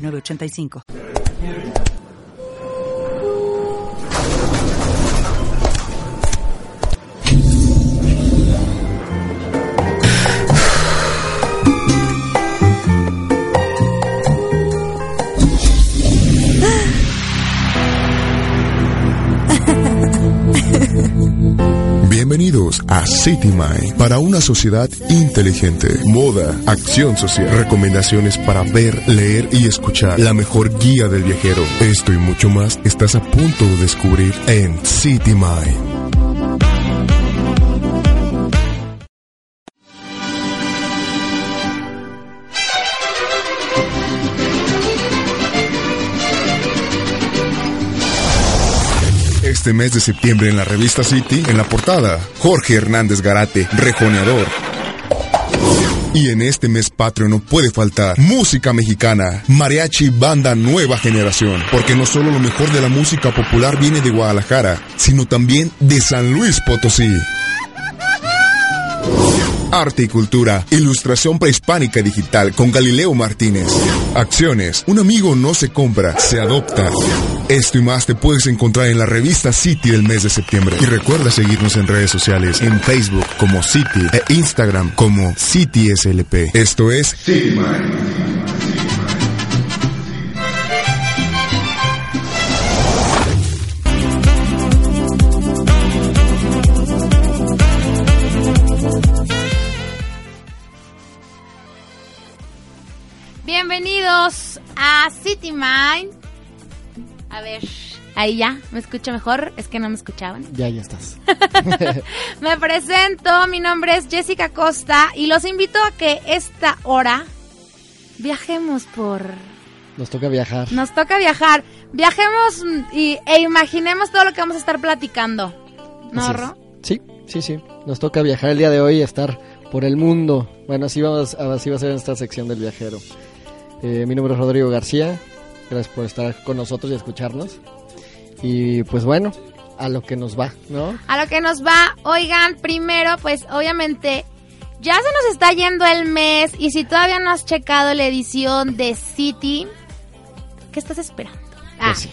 906985. Bienvenidos a City Mind para una sociedad inteligente. Moda, acción social, recomendaciones para ver, leer y escuchar. La mejor guía del viajero. Esto y mucho más estás a punto de descubrir en City Mind. Este mes de septiembre en la revista City, en la portada, Jorge Hernández Garate, rejoneador. Y en este mes patrio no puede faltar música mexicana, mariachi banda nueva generación, porque no solo lo mejor de la música popular viene de Guadalajara, sino también de San Luis Potosí. Arte y cultura, ilustración prehispánica digital con Galileo Martínez. Acciones, un amigo no se compra, se adopta. Esto y más te puedes encontrar en la revista City del mes de septiembre. Y recuerda seguirnos en redes sociales, en Facebook como City e Instagram como CitySLP. Esto es City Bienvenidos City Mind. A ver, ahí ya, ¿me escucho mejor? Es que no me escuchaban. Ya, ya estás. me presento, mi nombre es Jessica Costa y los invito a que esta hora viajemos por... Nos toca viajar. Nos toca viajar. Viajemos y, e imaginemos todo lo que vamos a estar platicando. ¿No, Ro? Sí, sí, sí. Nos toca viajar el día de hoy, estar por el mundo. Bueno, así, vamos, así va a ser en esta sección del viajero. Eh, mi nombre es Rodrigo García. Gracias por estar con nosotros y escucharnos. Y pues bueno, a lo que nos va, ¿no? A lo que nos va. Oigan, primero, pues obviamente ya se nos está yendo el mes y si todavía no has checado la edición de City, ¿qué estás esperando? Ah, Pues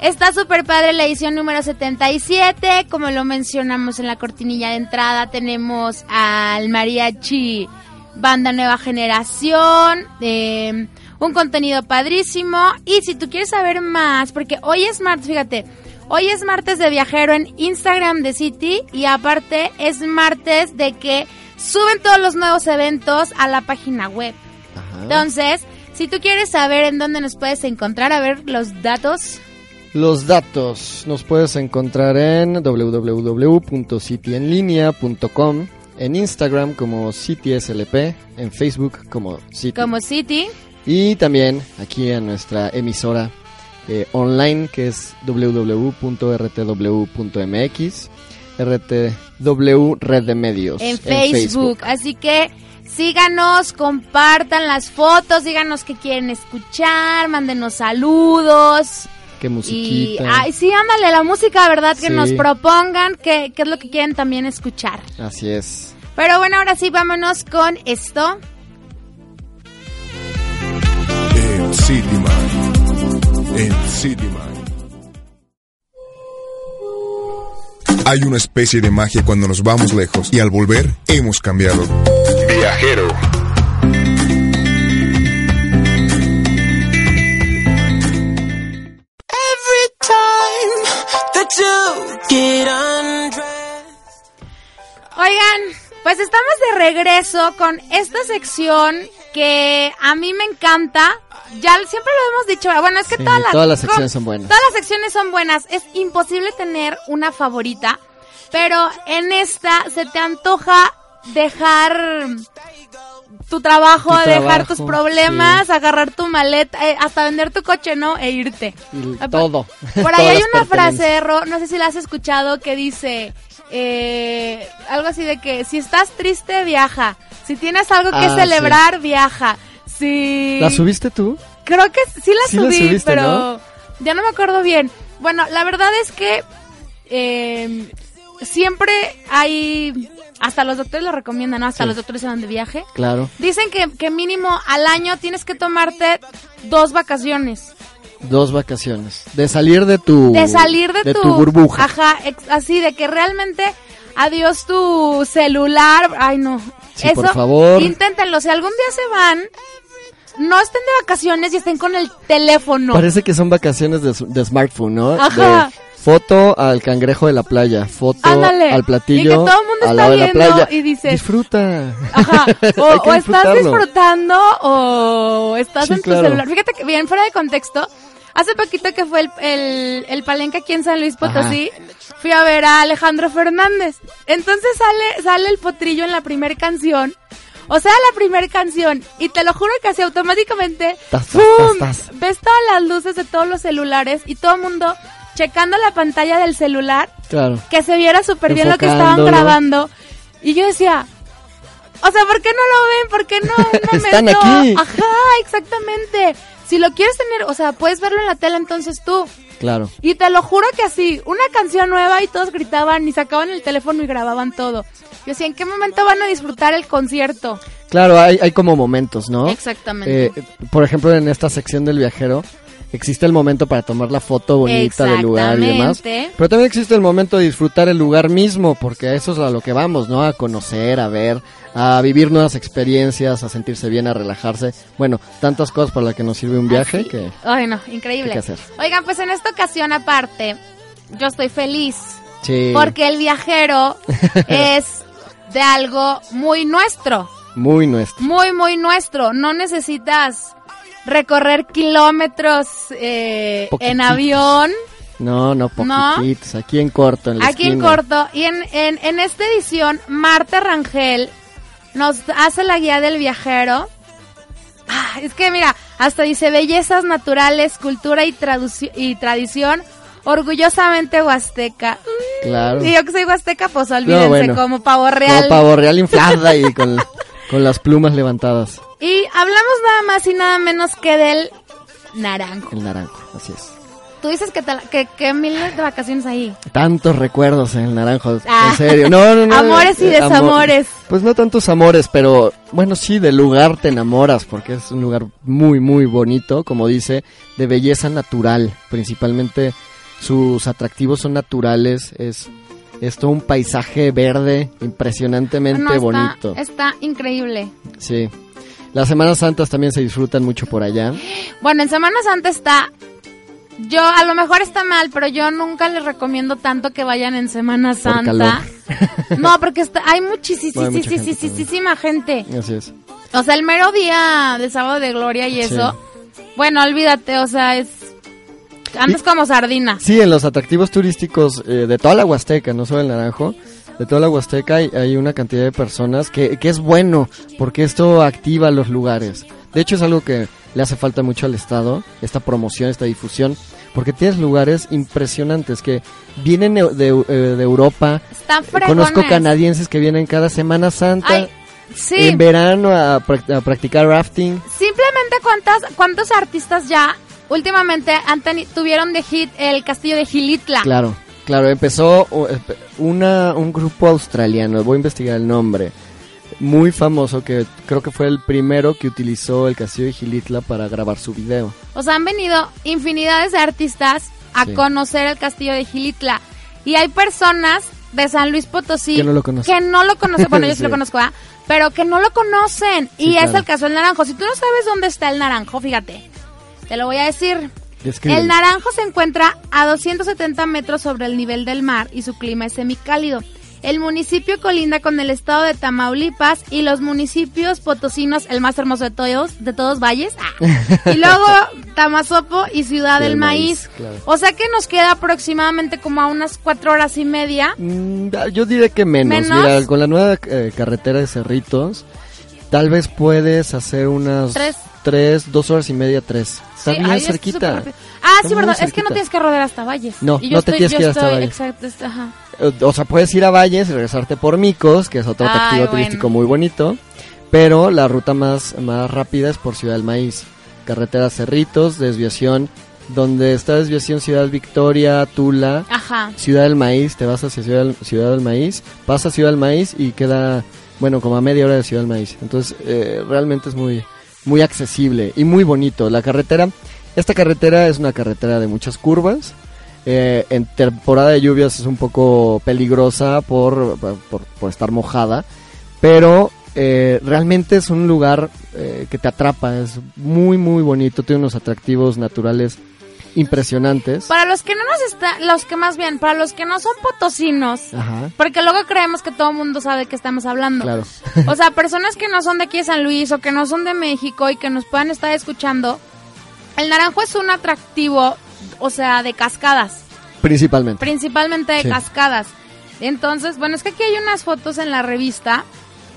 Está súper padre la edición número 77, como lo mencionamos en la cortinilla de entrada, tenemos al mariachi banda nueva generación, eh, un contenido padrísimo y si tú quieres saber más, porque hoy es martes, fíjate, hoy es martes de viajero en Instagram de City y aparte es martes de que suben todos los nuevos eventos a la página web. Ajá. Entonces, si tú quieres saber en dónde nos puedes encontrar, a ver los datos. Los datos nos puedes encontrar en www.cityenlinea.com, en Instagram como CitySLP, en Facebook como City. Como City. Y también aquí en nuestra emisora eh, online que es www.rtw.mx, RTW Red de Medios. en Facebook. Así que síganos, compartan las fotos, díganos qué quieren escuchar, mándenos saludos. Qué Y, musiquita. ay, sí, ándale, la música, ¿verdad? Que Sí. nos propongan qué, qué es lo que quieren también escuchar. Así es. Pero bueno, ahora sí, vámonos con esto. En City Mind. En City Mind. Hay una especie de magia cuando nos vamos lejos y al volver hemos cambiado. Viajero. Every time that you get undressed. Oigan, pues estamos de regreso con esta sección que a mí me encanta. Ya siempre lo hemos dicho. Bueno, es que Sí, todas, las, todas las secciones son buenas. Todas las secciones son buenas. Es imposible tener una favorita. Pero en esta se te antoja dejar tu trabajo, Tu dejar tus problemas, agarrar tu maleta, eh, hasta vender tu coche, ¿no? E irte. Y todo. Por ahí hay una frase. Ro, no sé si la has escuchado, que dice eh, algo así de que si estás triste, viaja. Si tienes algo que Ah, celebrar, viaja. Si... ¿La subiste tú? Creo que sí la Sí la subí, subiste, pero ¿no? ya no me acuerdo bien. Bueno, la verdad es que eh, siempre hay, hasta los doctores lo recomiendan, ¿no? Hasta Sí. los doctores se van de viaje. Claro. Dicen que, que mínimo al año tienes que tomarte dos vacaciones. Dos vacaciones. De salir de tu... De salir de, tu, burbuja. Ajá, así de que realmente adiós tu celular. Ay, no. Sí, por favor. Inténtenlo. Si algún día se van, no estén de vacaciones y estén con el teléfono. Parece que son vacaciones de, de smartphone, ¿no? Ajá. De foto al cangrejo de la playa, foto Ándale. al platillo Y que todo el mundo está de la viendo playa. y dices- Disfruta. Ajá. O, o estás disfrutando o estás Sí, en tu claro. celular. Fíjate que bien fuera de contexto. Hace poquito que fue el, el, el palenque aquí en San Luis Potosí, fui a ver a Alejandro Fernández. Entonces sale, sale el potrillo en la primera canción. O sea, la primera canción. Y te lo juro que así automáticamente, tas, ¡pum! ves todas las luces de todos los celulares y todo el mundo checando la pantalla del celular Claro. que se viera súper bien lo que estaban grabando. Y yo decía, o sea, ¿por qué no lo ven? ¿Por qué no un momento? Están aquí. Ajá, exactamente. Si lo quieres tener, o sea, puedes verlo en la tele entonces tú. Claro. Y te lo juro que así, una canción nueva y todos gritaban y sacaban el teléfono y grababan todo. Yo decía, ¿en qué momento van a disfrutar el concierto? Claro, hay, hay como momentos, ¿no? Exactamente. Eh, por ejemplo, en esta sección del viajero, existe el momento para tomar la foto bonita del lugar y demás. Pero también existe el momento de disfrutar el lugar mismo, porque a eso es a lo que vamos, ¿no? A conocer, a ver, a vivir nuevas experiencias, a sentirse bien, a relajarse. Bueno, tantas cosas para las que nos sirve un viaje Así. que... Ay, no, increíble. ¿Qué hay que hacer? Oigan, pues en esta ocasión aparte, yo estoy feliz. Sí, Porque el viajero es de algo muy nuestro, muy nuestro. muy, muy nuestro. No necesitas recorrer kilómetros eh, en avión, No, no, ¿No? poquititos, aquí en corto, en la aquí en corto. Y en, en, en esta edición, Marta Rangel nos hace la guía del viajero. Ah, es que mira, hasta dice bellezas naturales, cultura y, y tradición, orgullosamente huasteca. Claro. Y yo que soy huasteca, pues olvídense, No, bueno. como pavo real. Como pavo real inflada y con, con las plumas levantadas. Y hablamos nada más y nada menos que del naranjo. El naranjo, así es. Tú dices que, te que, que miles de vacaciones ahí. Tantos recuerdos en el naranjo, Ah. en serio. No, no, no. Amores y eh, amor- desamores. Pues no tantos amores, pero bueno, sí, del lugar te enamoras, porque es un lugar muy, muy bonito, como dice, de belleza natural. Principalmente sus atractivos son naturales, es, es todo un paisaje verde impresionantemente No, está, bonito. está increíble. Sí. Las Semanas Santas también se disfrutan mucho por allá. Bueno, en Semana Santa está... Yo, a lo mejor está mal, pero yo nunca les recomiendo tanto que vayan en Semana Santa. No, porque está, hay No, hay mucha gente muchísima gente. Así es. O sea, el mero día de sábado de gloria y Sí. eso. Bueno, olvídate, o sea, es... Andas como sardina. Sí, en los atractivos turísticos eh, de toda la Huasteca, no solo el Naranjo, de toda la Huasteca hay, hay una cantidad de personas que, que es bueno, porque esto activa los lugares. De hecho es algo que le hace falta mucho al Estado, esta promoción, esta difusión, porque tienes lugares impresionantes que vienen de, de, eh, de Europa. Están fregones. Conozco canadienses que vienen cada Semana Santa, Ay, sí. en verano a, a practicar rafting. Simplemente cuántas, cuántos artistas ya últimamente han tuvieron de hit el castillo de Gilitla. Claro, claro, empezó espe- una, un grupo australiano, voy a investigar el nombre, muy famoso que creo que fue el primero que utilizó el castillo de Gilitla para grabar su video. O sea, han venido infinidades de artistas a Sí. conocer el castillo de Gilitla. Y hay personas de San Luis Potosí Que no lo conocen. que no lo conocen. Bueno, yo sí, Sí. lo conozco, ¿ah? Pero que no lo conocen. Sí, y es el caso del naranjo. Si tú no sabes dónde está el naranjo, fíjate, te lo voy a decir. El naranjo se encuentra a 270 metros sobre el nivel del mar y su clima es semicálido. El municipio colinda con el estado de Tamaulipas y los municipios potosinos, el más hermoso de todos, de todos valles. Ah. Y luego Tamazopo y Ciudad Del del Maíz, Maíz. claro. O sea que nos queda aproximadamente como a unas cuatro horas y media. Mm, yo diría que menos. ¿Menos? Mira, con la nueva eh, carretera de Cerritos, Tal vez puedes hacer unas Tres. tres, dos horas y media, tres. Está Sí, bien es cerquita. rápido. Ah, Está sí, verdad. Es que no tienes que rodear hasta Valles. No, Y yo no te estoy- tienes yo que ir hasta estoy- Valles. Exacto, es- ajá. Eh, O sea, puedes ir a Valles y regresarte por Micos, que es otro Ay, atractivo bueno. turístico muy bonito. Pero la ruta más, más rápida es por Ciudad del Maíz. Carretera Cerritos, desviación. Donde está desviación Ciudad Victoria, Tula, Ajá. Ciudad del Maíz, te vas hacia Ciudad del, Ciudad del Maíz, pasa Ciudad del Maíz y queda, bueno, como a media hora de Ciudad del Maíz. Entonces, eh, realmente es muy, muy accesible y muy bonito. La carretera, esta carretera es una carretera de muchas curvas. Eh, en temporada de lluvias es un poco peligrosa por, por, por estar mojada, pero eh, realmente es un lugar eh, que te atrapa, es muy, muy bonito, tiene unos atractivos naturales impresionantes. Para los que no nos están, los que más bien, para los que no son potosinos, Ajá, porque luego creemos que todo el mundo sabe de qué estamos hablando. claro. O sea, personas que no son de aquí de San Luis o que no son de México y que nos puedan estar escuchando, el naranjo es un atractivo, o sea, de cascadas, Principalmente. principalmente de Sí. cascadas. Entonces, bueno, es que aquí hay unas fotos en la revista.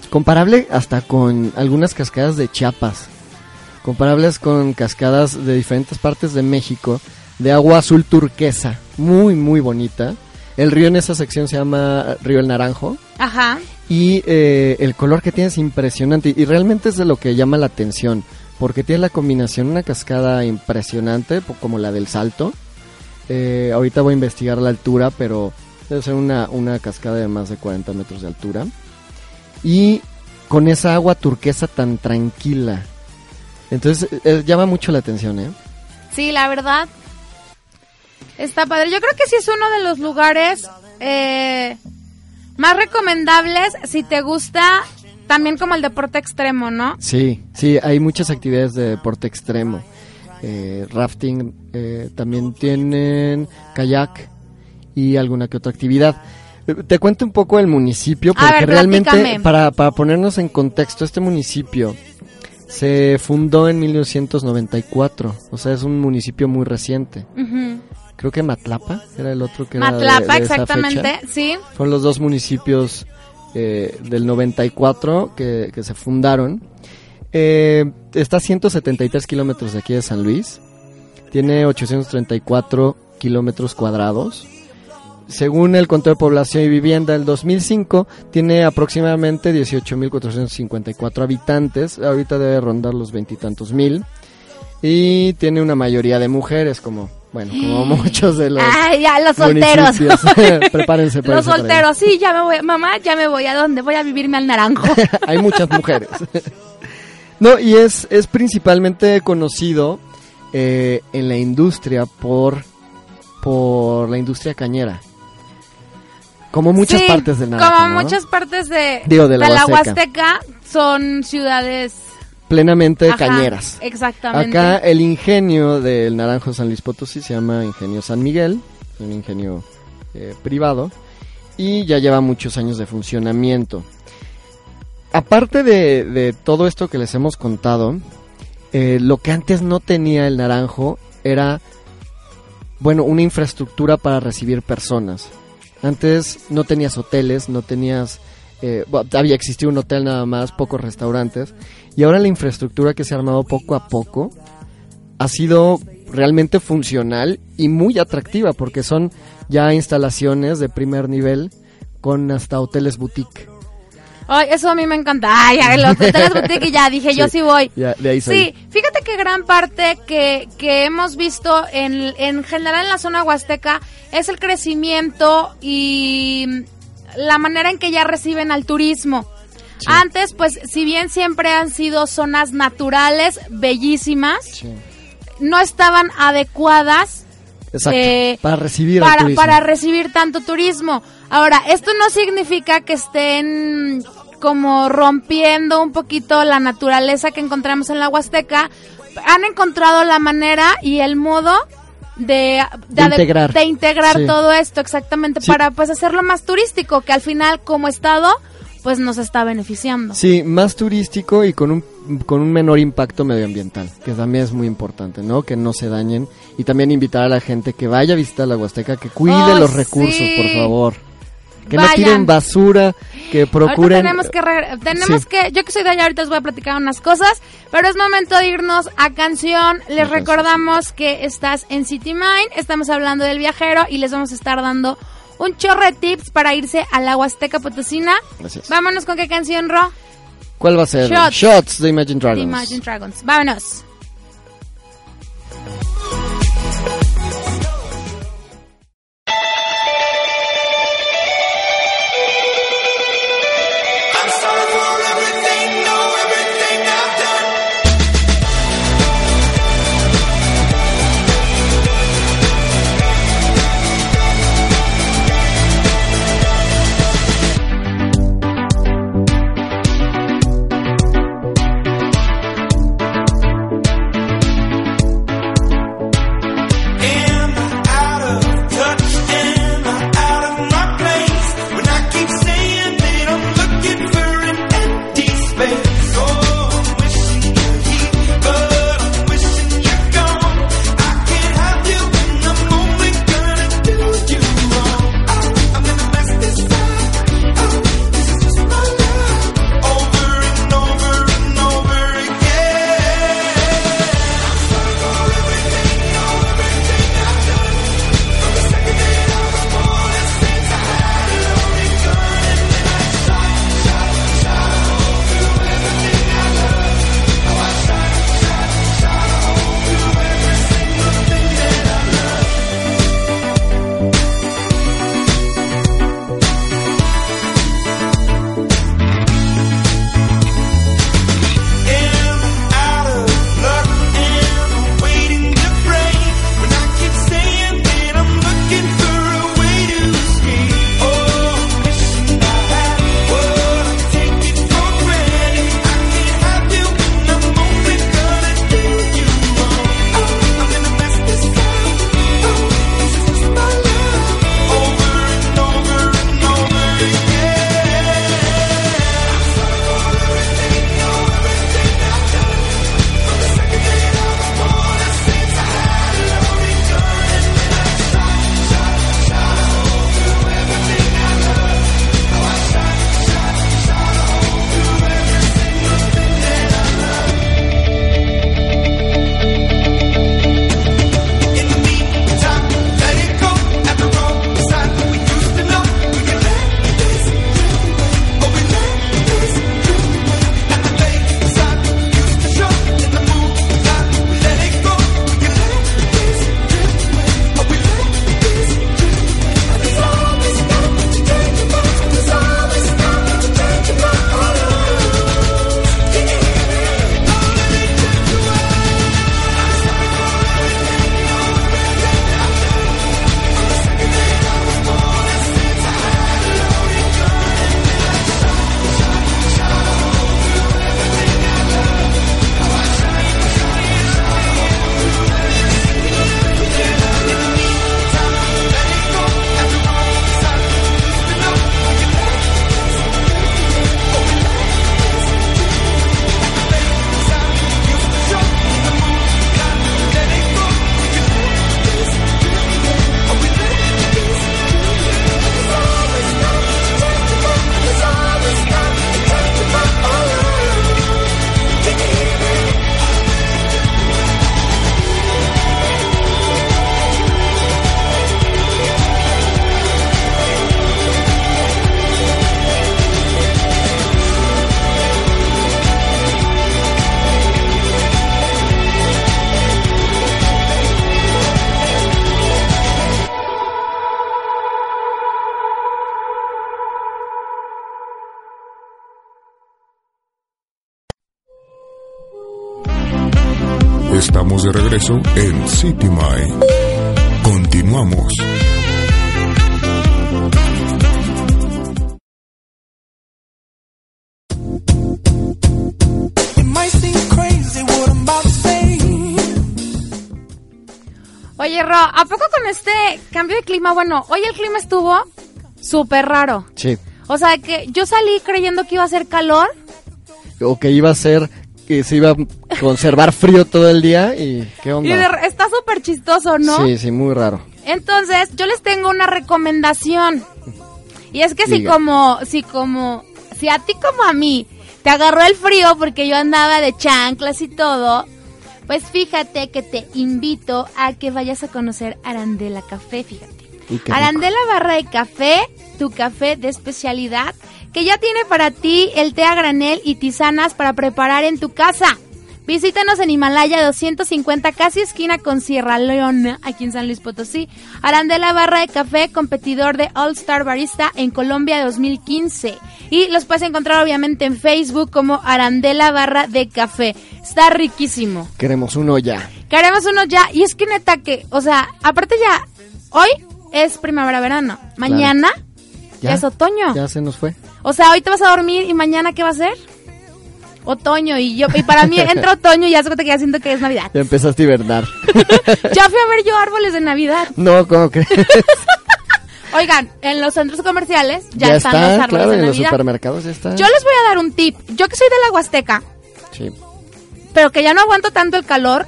Comparable hasta con algunas cascadas de Chiapas. Comparables con cascadas de diferentes partes de México. De agua azul turquesa. Muy, muy bonita. El río en esa sección se llama Río El Naranjo. Ajá. Y eh, el color que tiene es impresionante. Y realmente es de lo que llama la atención. Porque tiene la combinación, una cascada impresionante, como la del Salto. Eh, ahorita voy a investigar la altura, pero debe ser una, una cascada de más de 40 metros de altura. Y con esa agua turquesa tan tranquila. Entonces eh, llama mucho la atención, ¿eh? Sí, la verdad. Está padre. Yo creo que sí es uno de los lugares eh, más recomendables si te gusta también como el deporte extremo, ¿no? Sí, sí, hay muchas actividades de deporte extremo. Eh, rafting, eh, también tienen kayak y alguna que otra actividad. Eh, Te cuento un poco el municipio porque ver, realmente para, para ponernos en contexto, este municipio se fundó en 1994, o sea, es un municipio muy reciente. Creo que Matlapa era el otro que era de- Matlapa, de esa exactamente, fecha. sí. Fueron los dos municipios eh, del 94 que, que se fundaron. Eh, está a 173 kilómetros de aquí de San Luis. Tiene 834 kilómetros cuadrados. Según el conteo de población y vivienda del 2005, tiene aproximadamente 18.454 habitantes. Ahorita debe rondar los veintitantos mil. Y tiene una mayoría de mujeres, como, bueno, como muchos de los Ay, ya, los solteros. prepárense, los para ello. solteros, sí, ya me voy. Mamá, ya me voy. ¿A dónde? Voy a vivirme al naranjo. Hay muchas mujeres. no, y es, es principalmente conocido eh, en la industria por, por la industria cañera. Como muchas Sí, partes del Naranjo, Como ¿no? muchas partes de, Digo, de la Huasteca. Huasteca son ciudades Plenamente ajá, cañeras. Exactamente. Acá el ingenio del Naranjo San Luis Potosí se llama Ingenio San Miguel, un ingenio eh, privado, y ya lleva muchos años de funcionamiento. Aparte de, de todo esto que les hemos contado, eh, lo que antes no tenía el Naranjo era, bueno, una infraestructura para recibir personas. Antes no tenías hoteles, no tenías... eh, bueno, había existido un hotel nada más, pocos restaurantes. Y ahora la infraestructura que se ha armado poco a poco ha sido realmente funcional y muy atractiva porque son ya instalaciones de primer nivel con hasta hoteles boutique. Ay, eso a mí me encanta. Ay, los hoteles boutique y ya dije, yo Sí. sí voy. Ya, de ahí salí. Sí, fíjate que gran parte que, que hemos visto en, en general en la zona huasteca es el crecimiento y la manera en que ya reciben al turismo. Sí. Antes, pues, si bien siempre han sido zonas naturales, bellísimas, Sí. no estaban adecuadas Exacto. Eh, para recibir para, para recibir tanto turismo. Ahora, esto no significa que estén como rompiendo un poquito la naturaleza que encontramos en la Huasteca. Han encontrado la manera y el modo de, De ade- integrar. de integrar Sí. todo esto exactamente Sí. para pues hacerlo más turístico, que al final como estado pues nos está beneficiando. Sí, más turístico y con un, con un menor impacto medioambiental, que también es muy importante, ¿no? Que no se dañen. Y también invitar a la gente que vaya a visitar la Huasteca, que cuide Ay, los recursos, sí. por favor que Vayan. no tiren basura, que procuren... Tenemos que... Tenemos que yo que soy de allá, ahorita os voy a platicar unas cosas, pero es momento de irnos a canción. Les recordamos que estás en City Mind, estamos hablando del viajero y les vamos a estar dando un chorro de tips para irse a la Huasteca Potosina. Gracias. Vámonos con qué canción, Ro. ¿Cuál va a ser? Shots, de Imagine Dragons. Imagine Dragons. Vámonos. Oye, Ro, ¿a poco con este cambio de clima? Bueno, hoy el clima estuvo súper raro. Sí. O sea, que yo salí creyendo que iba a ser calor. O que iba a ser que se iba a conservar frío todo el día y qué onda. Y de, está súper chistoso, ¿no? Sí, sí, muy raro. Entonces, yo les tengo una recomendación. Y es que si como, si como, si a ti como a mí te agarró el frío porque yo andaba de chanclas y todo, pues fíjate que te invito a que vayas a conocer Arandela Café, fíjate. Arandela Barra de Café, tu café de especialidad, que ya tiene para ti el té a granel y tisanas para preparar en tu casa. Visítanos en Himalaya 250, casi esquina con Sierra Leona, aquí en San Luis Potosí. Arandela Barra de Café, competidor de All Star Barista en Colombia 2015. Y los puedes encontrar obviamente en Facebook como Arandela Barra de Café. Está riquísimo. Queremos uno ya. Queremos uno ya. Y es que neta que, o sea, aparte ya, hoy es primavera-verano. Mañana ya, es otoño. Ya se nos fue. O sea, hoy te vas a dormir y mañana ¿qué va a ser? Otoño. Y yo y para mí entra otoño y ya se cuenta que ya siento que es Navidad. Ya empezaste a hibernar. Ya fui a ver yo árboles de Navidad. no, ¿cómo crees? Oigan, en los centros comerciales ya, están los árboles claro, de en los Navidad. supermercados ya está. Yo les voy a dar un tip. Yo que soy de la Huasteca, Sí. pero que ya no aguanto tanto el calor.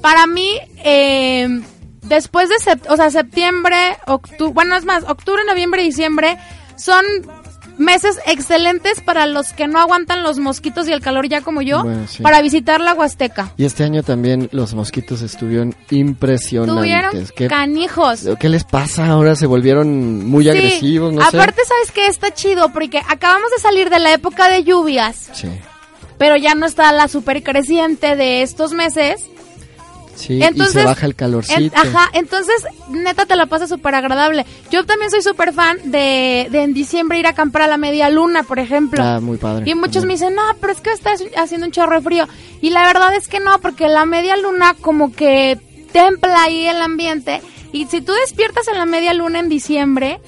Para mí, eh, después de sept- o sea, septiembre, octubre, bueno, es más, octubre, noviembre, diciembre, son meses excelentes para los que no aguantan los mosquitos y el calor ya como yo, Bueno, sí. para visitar la Huasteca. Y este año también los mosquitos estuvieron impresionantes. Tuvieron ¿Qué, canijos. ¿Qué les pasa? Ahora se volvieron muy Sí, agresivos, no sé. aparte, ¿sabes qué? Está chido porque acabamos de salir de la época de lluvias, Sí. pero ya no está la super creciente de estos meses. Sí, Entonces, y se baja el En- calorcito. ajá, entonces neta te la pasas súper agradable. Yo también soy súper fan de, de en diciembre ir a acampar a la media luna, por ejemplo. Ah, muy padre. Y muchos me dicen, no, pero es que está haciendo un chorro de frío. Y la verdad es que no, porque la media luna como que templa ahí el ambiente. Y si tú despiertas en la media luna en diciembre,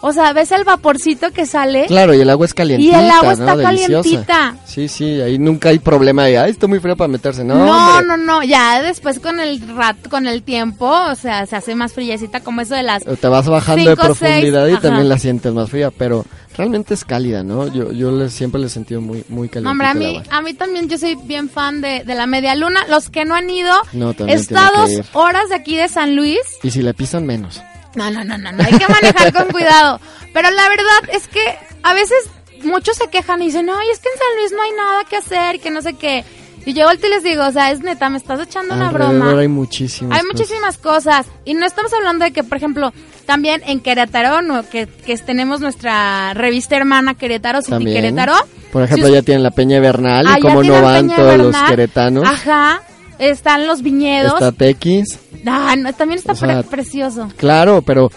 o sea, ves el vaporcito que sale. Claro, y el agua es calientita, Y el agua está calientita. Sí, sí, ahí nunca hay problema de, ay, está muy frío para meterse. No, No, hombre. no, no, ya después con el rato, con el tiempo, o sea, se hace más friecita como eso de las O Te vas bajando de profundidad seis, y también la sientes más fría, pero realmente es cálida, ¿no? Yo, yo le- siempre le he sentido muy, muy caliente. Hombre, a mí, a mí también yo soy bien fan de, de la media luna. Los que no han ido, No, también está a tienen dos que ir. horas de aquí de San Luis. Y si le pisan menos. No, no, no, no, no, hay que manejar con cuidado. Pero la verdad es que a veces muchos se quejan y dicen, ay, es que en San Luis no hay nada que hacer, que no sé qué. Y yo volteo y les digo, o sea, es neta, me estás echando una broma. hay muchísimas Hay muchísimas cosas. Y no estamos hablando de que, por ejemplo, también en Querétaro, no, que, que tenemos nuestra revista hermana Querétaro, City. Querétaro. Por ejemplo, Si ya tienen la Peña Bernal Ah, y ya como no van todos los queretanos. Ajá. Están los viñedos. Está Tequis. Ah, no, también está O sea, pre- precioso. Claro, pero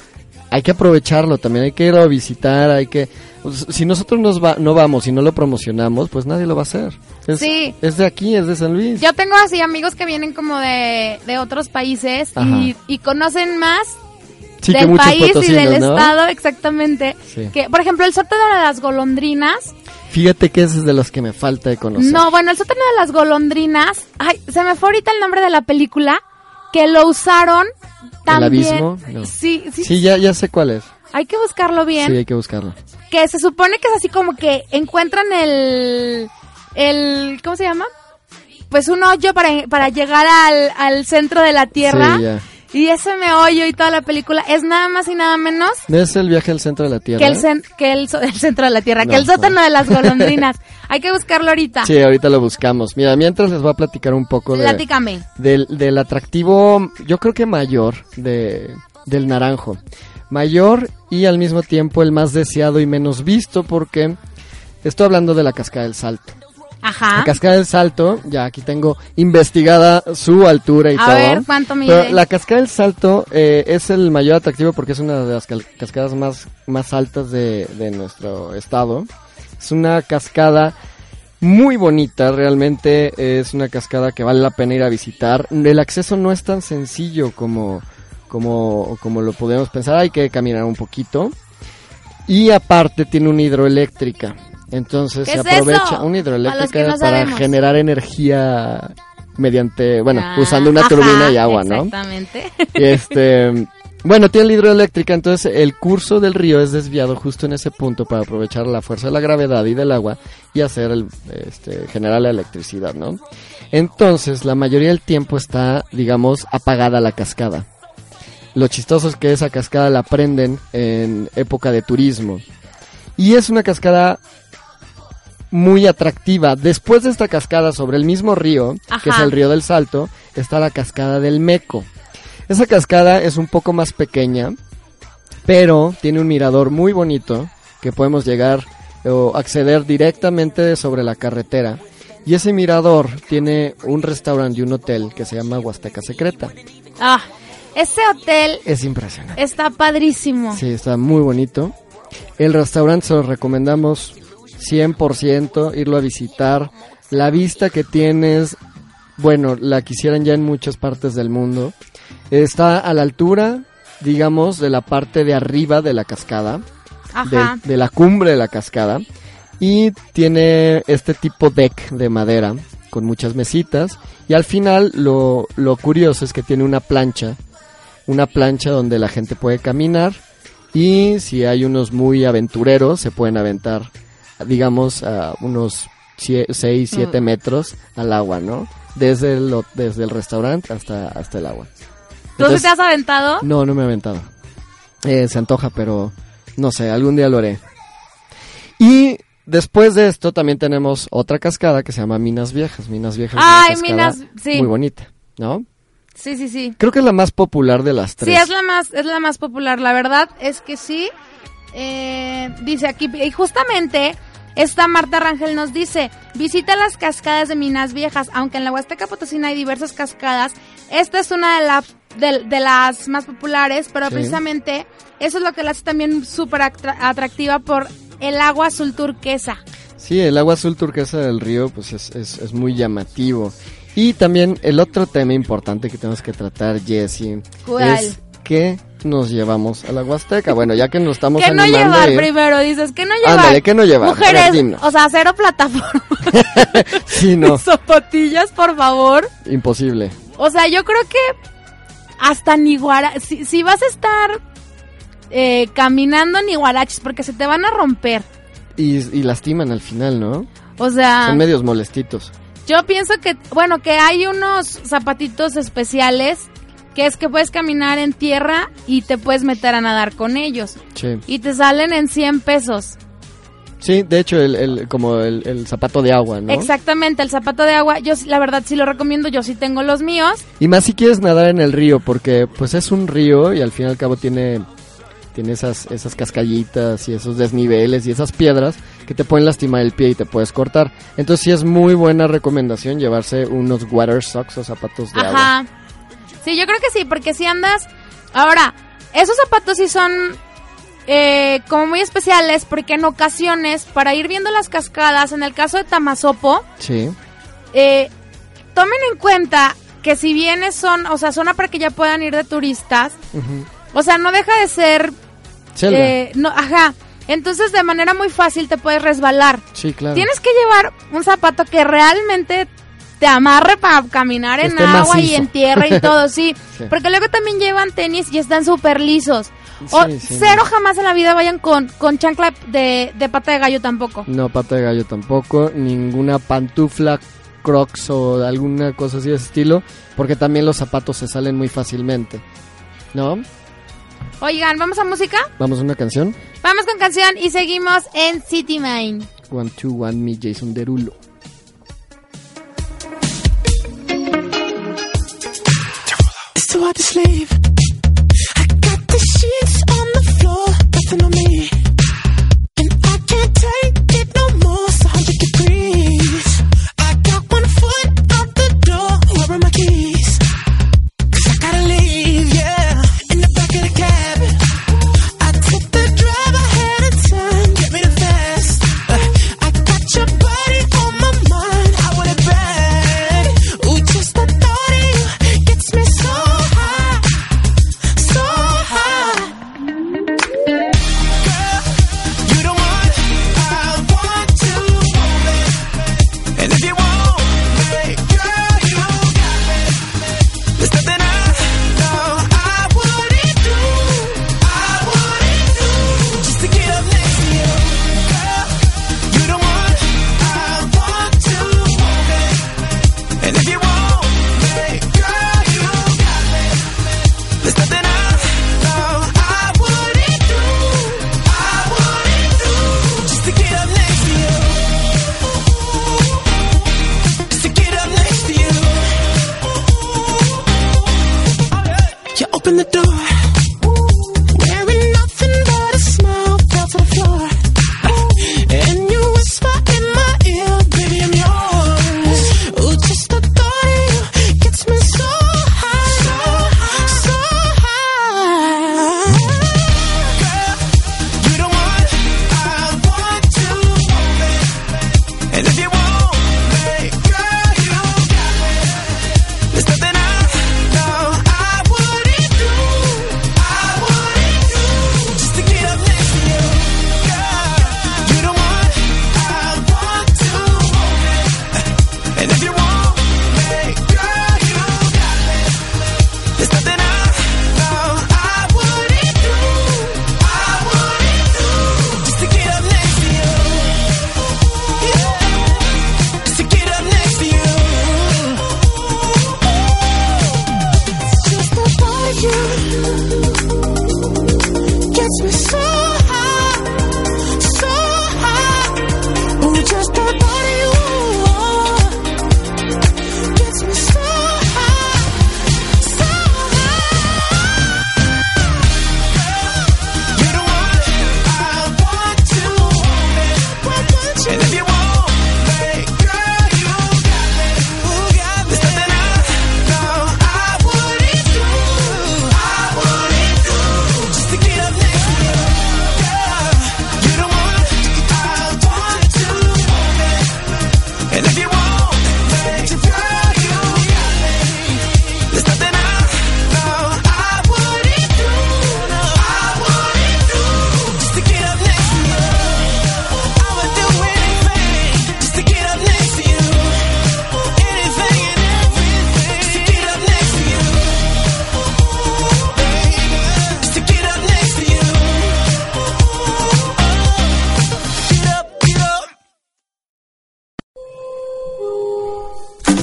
hay que aprovecharlo, también hay que ir a visitar, hay que... pues, Si nosotros nos va, no vamos y no lo promocionamos, pues nadie lo va a hacer. Es, Sí. es de aquí, es de San Luis. Yo tengo así amigos que vienen como de, de otros países y, y conocen más sí, del país y del ¿no? estado, exactamente. Sí. Que, por ejemplo, el sótano de las golondrinas. Fíjate que ese es de los que me falta de conocer. No, bueno, el sótano de las golondrinas. Ay, se me fue ahorita el nombre de la película. Que lo usaron también. abismo? No. Sí, sí, Sí, ya, ya sé cuál es. Hay que buscarlo bien. Sí, hay que buscarlo. que se supone que es así como que encuentran el el ¿cómo se llama? Pues un hoyo para, para llegar al, al centro de la tierra. Sí, ya. Y ese me hoyo y toda la película es nada más y nada menos ¿No es el viaje al centro de la Tierra? que el, cen- que el, so- el centro de la tierra, que el sótano no. de las golondrinas. Hay que buscarlo ahorita. Sí, ahorita lo buscamos. Mira, mientras les voy a platicar un poco de, Platícame. del, del atractivo, yo creo que mayor de, del naranjo. Mayor y al mismo tiempo el más deseado y menos visto porque estoy hablando de la cascada del salto. Ajá. La cascada del salto, ya aquí tengo investigada su altura y A todo. ver, ¿cuánto mide? Pero la cascada del salto eh, es el mayor atractivo porque es una de las cascadas más, más altas de, de nuestro estado. Es una cascada muy bonita, realmente es una cascada que vale la pena ir a visitar. El acceso no es tan sencillo como, como, como lo podemos pensar, hay que caminar un poquito. Y aparte tiene una hidroeléctrica. Entonces ¿Qué se es aprovecha eso? una hidroeléctrica no para sabemos. generar energía mediante, bueno, Ah, usando una ajá, turbina y agua, ¿no? Exactamente. Este, bueno, tiene la hidroeléctrica, entonces el curso del río es desviado justo en ese punto para aprovechar la fuerza de la gravedad y del agua y hacer el, este, generar la electricidad, ¿no? Entonces, la mayoría del tiempo está, digamos, apagada la cascada. Lo chistoso es que esa cascada la prenden en época de turismo. Y es una cascada muy atractiva. Después de esta cascada sobre el mismo río, que es el río del Salto, está la cascada del Meco. Esa cascada es un poco más pequeña, pero tiene un mirador muy bonito que podemos llegar o acceder directamente sobre la carretera. Y ese mirador tiene un restaurante y un hotel que se llama Huasteca Secreta. Ah, ese hotel Es impresionante. está padrísimo. Sí, está muy bonito. El restaurante se lo recomendamos 100% irlo a visitar. La vista que tienes, bueno, la quisieran ya en muchas partes del mundo. Está a la altura, digamos, de la parte de arriba de la cascada, de, Ajá. de la cumbre de la cascada. Y tiene este tipo deck de madera con muchas mesitas. Y al final lo, lo curioso es que tiene una plancha. Una plancha donde la gente puede caminar. Y si hay unos muy aventureros, se pueden aventar, digamos, a unos 6, 7 Mm. metros al agua, ¿no? Desde el, desde el restaurante hasta, hasta el agua. ¿Tú sí te has aventado? No, no me he aventado. Eh, se antoja, pero no sé, algún día lo haré. Y después de esto también tenemos otra cascada que se llama Minas Viejas. Minas Viejas Ay, es una cascada Minas, sí. muy bonita, ¿no? Sí, sí, sí. Creo que es la más popular de las Sí, tres. es la más, es la más popular. La verdad es que sí. Eh, dice aquí, y justamente esta Marta Rangel nos dice, visita las cascadas de Minas Viejas, aunque en la Huasteca Potosina hay diversas cascadas, esta es una de, la- de, de las más populares, pero Sí. precisamente eso es lo que la hace también súper atra- atractiva por el agua azul turquesa. Sí, el agua azul turquesa del río pues es, es, es muy llamativo. Y también el otro tema importante que tenemos que tratar, Jessie, es que nos llevamos a la Huasteca. Bueno, ya que nos estamos ¿Qué no animando llevar ir- primero? Dices, ¿qué no llevar? Ándale, ¿qué no llevar? Mujeres, o sea, cero plataforma. Sí, no, Zapatillas, por favor. imposible. O sea, yo creo que hasta ni guara... Si, si vas a estar eh, caminando ni guaraches, porque se te van a romper. Y, y lastiman al final, ¿no? O sea, Son medios molestitos. yo pienso que, bueno, que hay unos zapatitos especiales que es que puedes caminar en tierra y te puedes meter a nadar con ellos. Sí, Y te salen en 100 pesos. sí de hecho, el, el- como el, el zapato de agua, ¿no? Exactamente, el zapato de agua, yo la verdad sí lo recomiendo, yo sí tengo los míos. Y más si quieres nadar en el río, porque pues es un río y al fin y al cabo tiene, tiene esas, esas cascallitas y esos desniveles y esas piedras que te pueden lastimar el pie y te puedes cortar. Entonces sí es muy buena recomendación llevarse unos water socks o zapatos de agua. Sí, yo creo que sí, porque si andas... Ahora, esos zapatos sí son eh, como muy especiales porque en ocasiones, para ir viendo las cascadas, en el caso de Tamazopo, Sí, eh, tomen en cuenta que si bien son, o sea, zona para que ya puedan ir de turistas, ujú. o sea, no deja de ser... Selva. eh, no, ajá. Entonces de manera muy fácil te puedes resbalar. sí, claro. Tienes que llevar un zapato que realmente te amarre para caminar en agua y en tierra y todo, sí. Sí. Porque luego también llevan tenis y están súper lisos. O Sí, sí, cero jamás en la vida vayan con, con chancla de, de pata de gallo tampoco. No, pata de gallo tampoco, ninguna pantufla, crocs o alguna cosa así de ese estilo, porque también los zapatos se salen muy fácilmente. ¿No? Oigan, ¿vamos a música? Vamos a una canción. Vamos con canción y seguimos en City Mine. One, two, one, me, Jason Derulo. Hard to sleep. I got the sheets on the floor, nothing on me.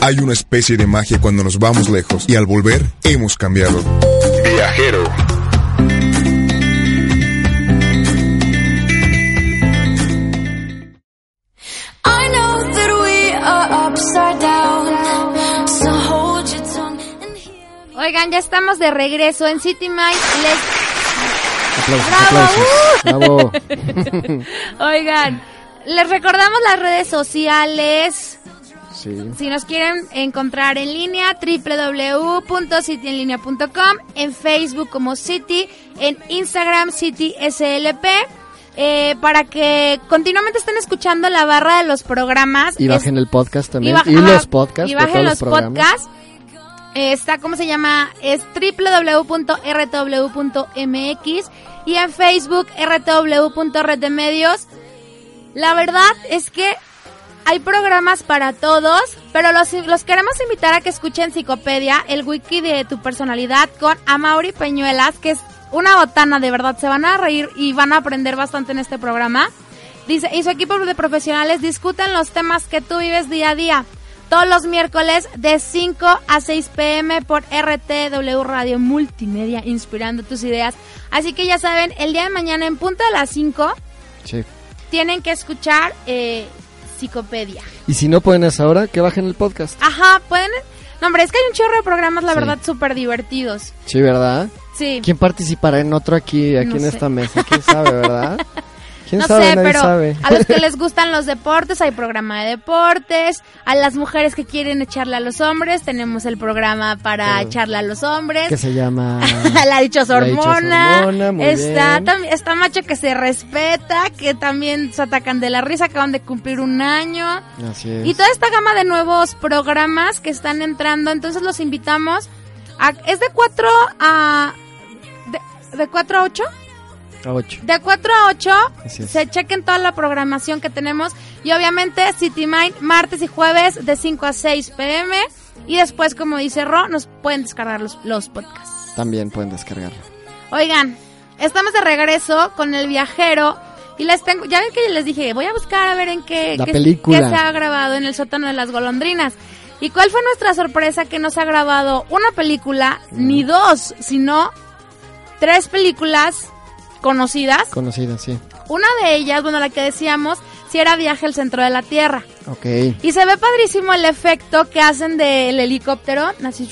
Hay una especie de magia cuando nos vamos lejos y al volver hemos cambiado. Viajero. Oigan, ya estamos de regreso en City Mind. Les... Aplausos, ¡Bravo! aplausos. Bravo. Oigan, les recordamos las redes sociales. Sí. Si nos quieren encontrar en línea, www.cityenlinea.com, en Facebook como City, en Instagram City SLP, eh, para que continuamente estén escuchando la barra de los programas. Y Es- bajen el podcast también. Y, los podcasts. Y de bajen todos los podcasts. Eh, está, ¿cómo se llama? Es www.rtw.mx y en Facebook de medios. La verdad es que hay programas para todos, pero los, los queremos invitar a que escuchen Psicopedia, el wiki de tu personalidad con Amaury Peñuelas, que es una botana, de verdad, se van a reír y van a aprender bastante en este programa. Dice, y su equipo de profesionales discuten los temas que tú vives día a día. Todos los miércoles de 5 a 6 pm por RTW Radio Multimedia, inspirando tus ideas. Así que ya saben, el día de mañana en punto de las 5 Sí. tienen que escuchar eh, Psicopedia. Y si no pueden a esa hora, que bajen el podcast. Ajá, pueden... No, hombre, es que hay un chorro de programas, la Sí. verdad, súper divertidos. Sí, ¿verdad? Sí. ¿Quién participará en otro aquí, aquí No en sé. esta mesa? ¿Quién sabe, verdad? ¿Quién no sabe? sé, pero sabe. a los que les gustan los deportes hay programa de deportes, a las mujeres que quieren echarle a los hombres tenemos el programa para echarle a los hombres. que se llama... la dichosa hormona. hormona, muy está, bien. está macho que se respeta, que también se atacan de la risa, acaban de cumplir un año. Así es. Y toda esta gama de nuevos programas que están entrando, entonces los invitamos. A, ¿Es de 4 a... De, de 4 a 8? A ocho. De 4 a 8 Así es. se chequen toda la programación que tenemos y obviamente City Mind martes y jueves de 5 a 6 pm y después como dice Ro nos pueden descargar los, los podcasts. También pueden descargarlo. Oigan, estamos de regreso con el viajero y les tengo, ya ven que les dije, voy a buscar a ver en qué, La qué- película. qué se ha grabado en el sótano de las golondrinas. ¿Y cuál fue nuestra sorpresa? Que no se ha grabado una película, ni dos, sino tres películas conocidas. Conocida, sí. Una de ellas, bueno, la que decíamos, si era viaje al centro de la Tierra. Ok. Y se ve padrísimo el efecto que hacen del helicóptero, así,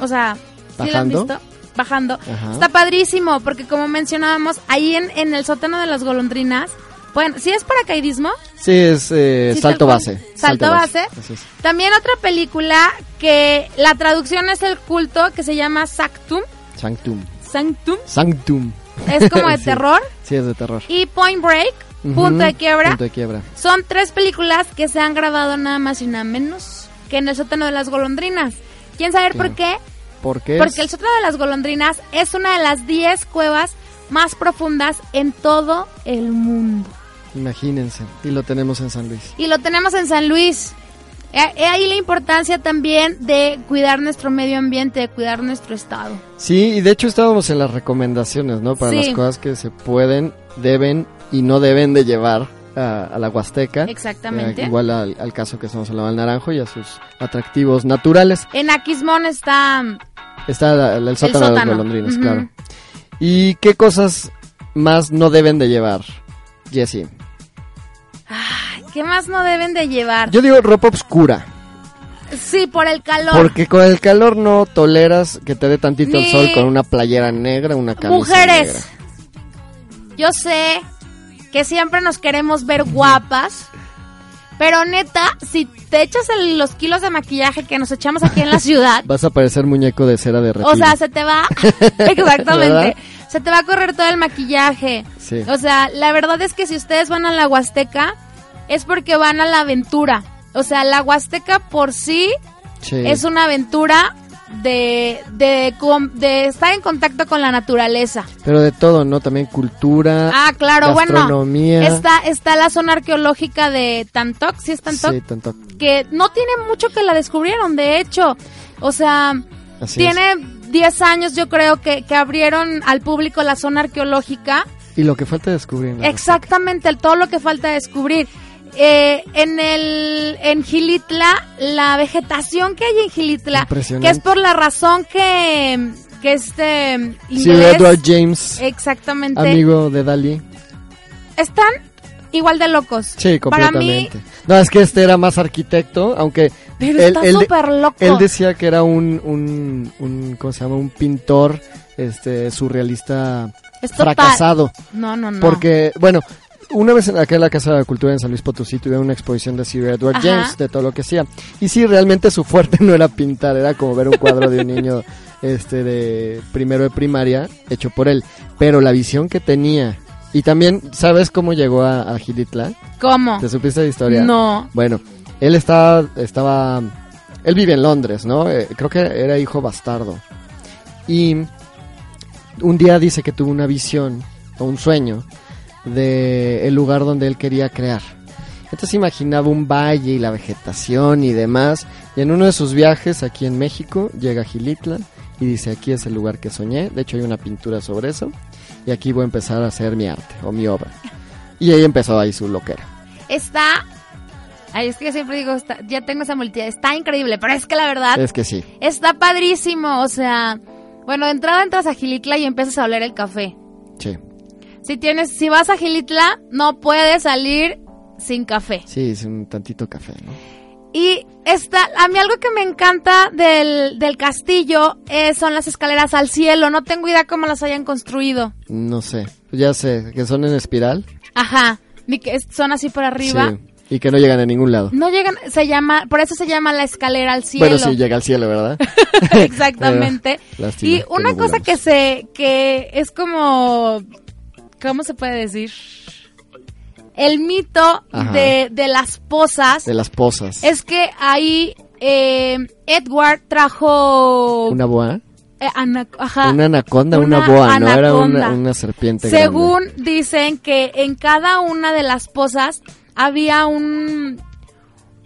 o sea, ¿sí lo han visto? bajando. Ajá. Está padrísimo, porque como mencionábamos, ahí en, en el sótano de las golondrinas, bueno, si es paracaidismo, Sí, es eh, Sí, salto base. Salto base. Así es. también otra película que la traducción es el culto, que se llama Sanctum. Sanctum. Sanctum. Sanctum. Es como de Sí. terror. Sí, es de terror. Y Point Break, Punto de Quiebra. Punto de quiebra. Son tres películas que se han grabado nada más y nada menos que en el sótano de las golondrinas. ¿Quién sabe Claro. por qué? ¿Por qué? Porque el sótano de las golondrinas es una de las 10 cuevas más profundas en todo el mundo. Imagínense. Y lo tenemos en San Luis. Y lo tenemos en San Luis. He he ahí la importancia también de cuidar nuestro medio ambiente, de cuidar nuestro estado. Sí, y de hecho estábamos en las recomendaciones, ¿no? Para Sí. las cosas que se pueden, deben y no deben de llevar a, a la Huasteca. Exactamente. Eh, igual al, al caso que estamos hablando del naranjo y a sus atractivos naturales. En Aquismón está Está la- la- el sótano de las sótano. golondrinas, Ujú. claro. ¿Y qué cosas más no deben de llevar, Jessie? ¿Qué más no deben de llevar? Yo digo ropa oscura, Sí, por el calor. porque con el calor no toleras que te dé tantito el sol con una playera negra, una camisa Mujeres, negra. yo sé que siempre nos queremos ver guapas, pero neta, si te echas el- los kilos de maquillaje que nos echamos aquí en la ciudad, Vas a parecer muñeco de cera de o sea, se te va, exactamente, se te va a correr todo el maquillaje. Sí. O sea, la verdad es que si ustedes van a la Huasteca, es porque van a la aventura. O sea, la Huasteca por sí Sí. es una aventura de, de, de estar en contacto con la naturaleza. Pero de todo, ¿no? También cultura. Ah, claro, bueno. gastronomía. Está, está la zona arqueológica de Tantoc, ¿sí es Tantoc? Sí, tanto. Que no tiene mucho que la descubrieron, de hecho. O sea, Así tiene 10 años yo creo que, que abrieron al público la zona arqueológica. es. Y lo que falta descubrir. Exactamente, todo lo que falta descubrir. Eh, en el en Gilitla, la vegetación que hay en Gilitla, que es por la razón que, que este inglés, Sir Edward James, exactamente, amigo de Dalí. están igual de locos. Sí, Para mí, completamente. No, es que este era más arquitecto, aunque pero él, está él- súper loco. él decía que era un, un, un, ¿cómo se llama? Un pintor este surrealista fracasado. No, no, no. Porque, bueno, una vez en- acá en la Casa de la Cultura en San Luis Potosí tuvieron una exposición de Sir Edward Ajá. James, de todo lo que hacía. Y sí, realmente su fuerte no era pintar, era como ver un cuadro de un niño este de primero de primaria hecho por él. Pero la visión que tenía... Y también, ¿sabes cómo llegó a, a Gilitla? ¿Cómo? ¿Te supiste la historia? No. Bueno, él estaba, estaba, él vive en Londres, ¿no? Eh, creo que era hijo bastardo. Y un día dice que tuvo una visión o un sueño de el lugar donde él quería crear. Entonces imaginaba un valle y la vegetación y demás. Y en uno de sus viajes aquí en México llega a Gilitla y dice aquí es el lugar que soñé. De hecho hay una pintura sobre eso. Y aquí voy a empezar a hacer mi arte o mi obra. Y ahí empezó ahí su loquera. Está... Ay, es que yo siempre digo, está- ya tengo esa multidad, está increíble, pero es que la verdad Es que sí. está padrísimo, o sea, bueno, de entrada entras a Gilitla y empiezas a oler el café. Sí. Si tienes, si vas a Gilitla, no puedes salir sin café. Sí, es un tantito café, ¿no? Y está, a mí algo que me encanta del, del castillo eh, son las escaleras al cielo. No tengo idea cómo las hayan construido. No sé. Ya sé, que son en espiral. Ajá, ni que son así por arriba. Sí. Y que no llegan a ningún lado. No llegan, se llama, por eso se llama la escalera al cielo. Bueno, sí, llega al cielo, ¿verdad? Exactamente. Lástima y una cosa volamos. que se, que es como, ¿cómo se puede decir? El mito de, de las posas De las pozas. es que ahí eh, Edward trajo ¿Una boa? eh, ana- ajá, una anaconda, una, una boa, no era una, una serpiente según dicen que en cada una de las posas había un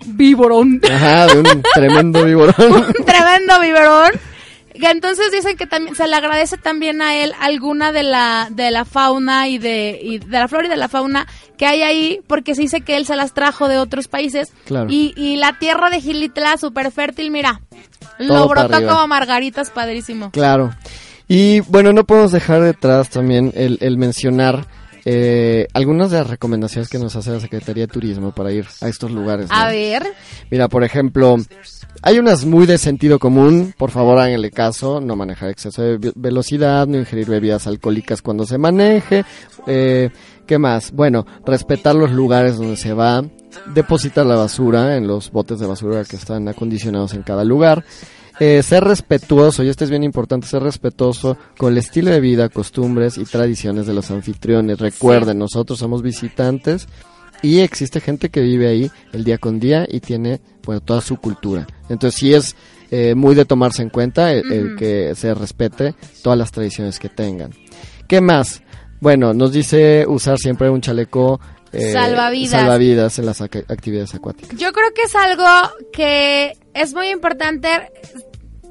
víborón. Ajá, de un tremendo viborón. un tremendo biberón. Entonces dicen que también se le agradece también a él alguna de la de la fauna y de, y de la flora y de la fauna que hay ahí, porque se dice que él se las trajo de otros países. Claro. Y, y la tierra de Gilitla, súper fértil, mira, Todo lo brotó como margaritas, padrísimo. Claro. Y bueno, no podemos dejar detrás también el, el mencionar eh, algunas de las recomendaciones que nos hace la Secretaría de Turismo para ir a estos lugares. ¿no? A ver. Mira, por ejemplo, hay unas muy de sentido común. Por favor, háganle caso. No manejar exceso de ve- velocidad, no ingerir bebidas alcohólicas cuando se maneje. Eh, ¿Qué más? Bueno, respetar los lugares donde se va. Depositar la basura en los botes de basura que están acondicionados en cada lugar. Eh, ser respetuoso, y esto es bien importante, ser respetuoso con el estilo de vida, costumbres y tradiciones de los anfitriones. Recuerden, nosotros somos visitantes y existe gente que vive ahí el día con día y tiene bueno toda su cultura. Entonces sí es eh, muy de tomarse en cuenta el, el que se respete todas las tradiciones que tengan. Qué más bueno nos dice usar siempre un chaleco eh, Salvavidas. salvavidas en las actividades acuáticas Yo creo que es algo que es muy importante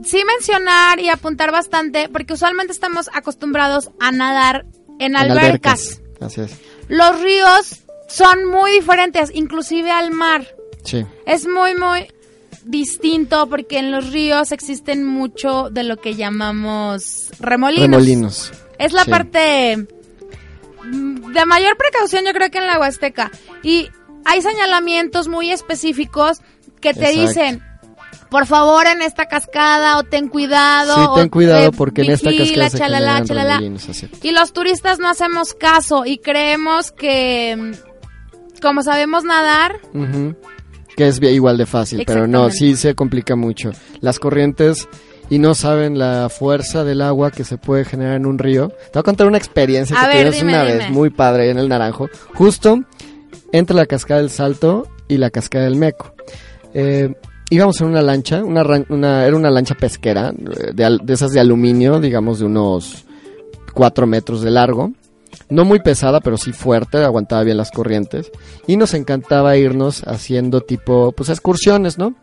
sí mencionar y apuntar bastante, porque usualmente estamos acostumbrados a nadar en, En albercas. así es Los ríos son muy diferentes, inclusive al mar. sí Es muy, muy distinto porque en los ríos existen mucho de lo que llamamos remolinos. remolinos Es la Sí. parte de mayor precaución yo creo que en la Huasteca. Y hay señalamientos muy específicos que te Exacto. dicen, por favor en esta cascada o ten cuidado. sí o, ten cuidado eh, porque en esta cascada se chalala, chalala. Y los turistas no hacemos caso y creemos que mm, como sabemos nadar. Que es igual de fácil, pero no, sí se complica mucho. Las corrientes y no saben la fuerza del agua que se puede generar en un río. Te voy a contar una experiencia A que tuvimos una dime. vez muy padre en el Naranjo. Justo entre la cascada del Salto y la cascada del Meco. Eh, íbamos en una lancha, una, una- era una lancha pesquera, eh, de, de esas de aluminio, digamos de unos 4 metros de largo. No muy pesada, pero sí fuerte, aguantaba bien las corrientes. Y nos encantaba irnos haciendo tipo, pues excursiones, ¿no?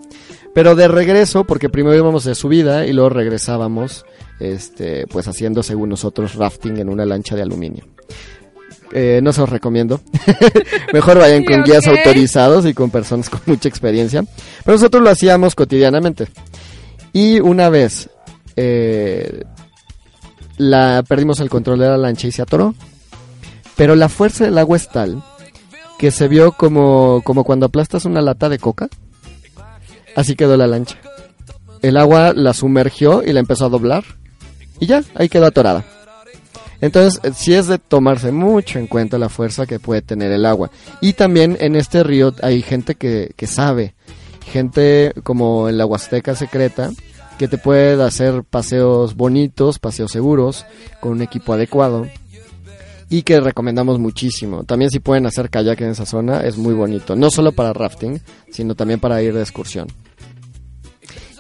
Pero de regreso, porque primero íbamos de subida y luego regresábamos, este, pues haciendo según nosotros rafting en una lancha de aluminio. Eh, no se los recomiendo. Mejor vayan con guías autorizados y con personas con mucha experiencia. Pero nosotros lo hacíamos cotidianamente. Y una vez eh, la perdimos el control de la lancha y se atoró. Pero la fuerza del agua es tal que se vio como, como cuando aplastas una lata de coca. Así quedó la lancha. El agua la sumergió y la empezó a doblar. Y ya, ahí quedó atorada. Entonces, eh, sí es de tomarse mucho en cuenta la fuerza que puede tener el agua. Y también en este río hay gente que, que sabe. Gente como en la Secreta, que te puede hacer paseos bonitos, paseos seguros, con un equipo adecuado. Y que recomendamos muchísimo. También si pueden hacer kayak en esa zona, es muy bonito. No solo para rafting, sino también para ir de excursión.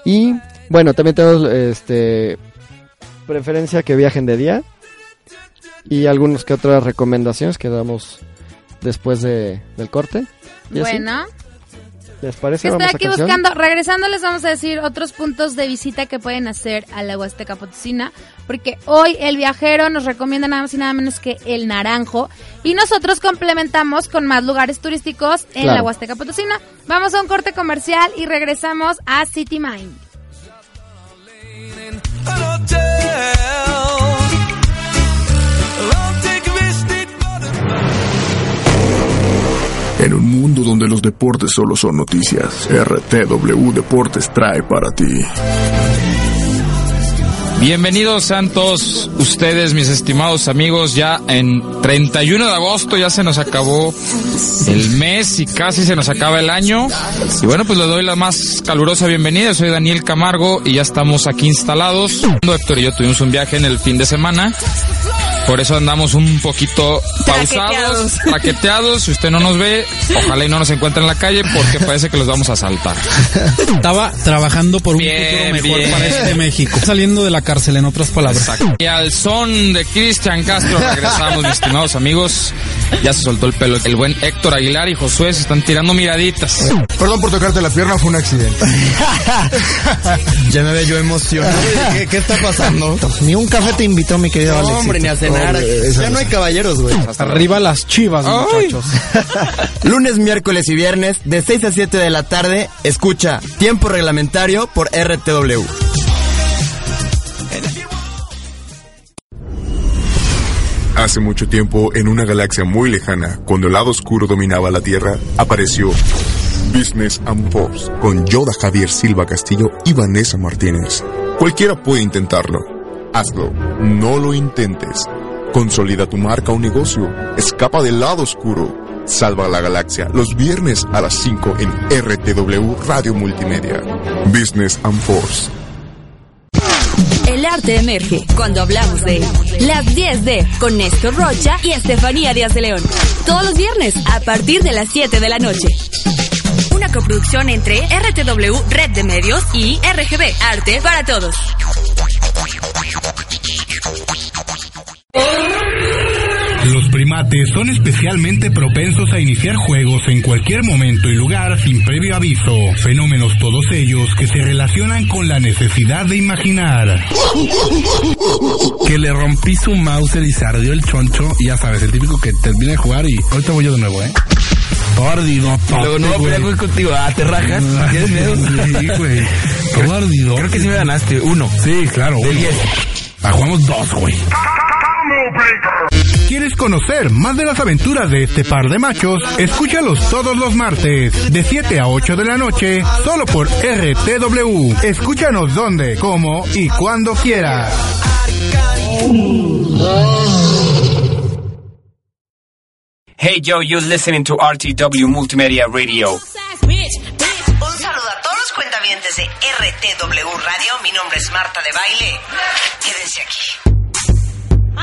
Y bueno, también tenemos este preferencia que viajen de día y algunas que otras recomendaciones que damos después de, del corte. ¿Y así? ¿Les parece? que estoy Vamos aquí canción. buscando, regresando les vamos a decir otros puntos de visita que pueden hacer a la Huasteca Potosina, porque hoy el viajero nos recomienda nada más y nada menos que el Naranjo, y nosotros complementamos con más lugares turísticos en Claro. la Huasteca Potosina. Vamos a un corte comercial y regresamos a City Mind. En un mundo donde los deportes solo son noticias, RTW Deportes trae para ti. Bienvenidos sean todos ustedes, mis estimados amigos. Ya en 31 de agosto ya se nos acabó el mes y casi se nos acaba el año. Y bueno, pues les doy la más calurosa bienvenida. Soy Daniel Camargo y ya estamos aquí instalados. Héctor y yo tuvimos un viaje en el fin de semana. Por eso andamos un poquito pausados, traqueteados. Si usted no nos ve, ojalá y no nos encuentre en la calle porque parece que los vamos a saltar. Estaba trabajando por un Bien, futuro mejor bien. para este México. Saliendo de la cárcel, en otras palabras. Y al son de Cristian Castro regresamos, mis estimados amigos. Ya se soltó el pelo. El buen Héctor Aguilar y Josué se están tirando miraditas. Perdón por tocarte la pierna, fue un accidente. Ya me veo yo emocionado. ¿Qué, qué está pasando? Ni un café te invitó, mi querido No, Alex. hombre, ni a cenar. Ya no hay caballeros, güey. Arriba las chivas, muchachos. Lunes, miércoles y viernes, de 6 a 7 de la tarde, escucha Tiempo Reglamentario por RTW. Hace mucho tiempo, en una galaxia muy lejana, cuando el lado oscuro dominaba la Tierra, apareció Business and Force con Yoda Javier Silva Castillo y Vanessa Martínez. Cualquiera puede intentarlo. Hazlo. No lo intentes. Consolida tu marca o negocio. Escapa del lado oscuro. Salva la galaxia los viernes a las 5 en RTW Radio Multimedia. Business and Force. El arte emerge cuando hablamos de. Las 10D con Néstor Rocha y Estefanía Díaz de León. Todos los viernes a partir de las 7 de la noche. Una coproducción entre RTW Red de Medios y RGB Arte para Todos. Los primates son especialmente propensos a iniciar juegos en cualquier momento y lugar sin previo aviso, fenómenos todos ellos que se relacionan con la necesidad de imaginar. Que le rompí su mouse y se ardió el choncho, y ya sabes, el típico que termina de jugar y ahorita voy yo de nuevo, ¿eh? Ardido, Luego no voy a pelear con- contigo, ah, te rajas, ¿tienes miedo? Sí, güey. Todo ardido. Creo que sí me ganaste, uno. Sí, claro, De diez. Ah, jugamos dos, güey. ¿Quieres conocer más de las aventuras de este par de machos? Escúchalos todos los martes, de 7 a 8 de la noche, solo por RTW. Escúchanos donde, cómo y cuando quieras. Hey Joe, you're listening to RTW Multimedia Radio. Un saludo a todos los cuentavientes de RTW Radio. Mi nombre es Marta de Baile. Quédense aquí.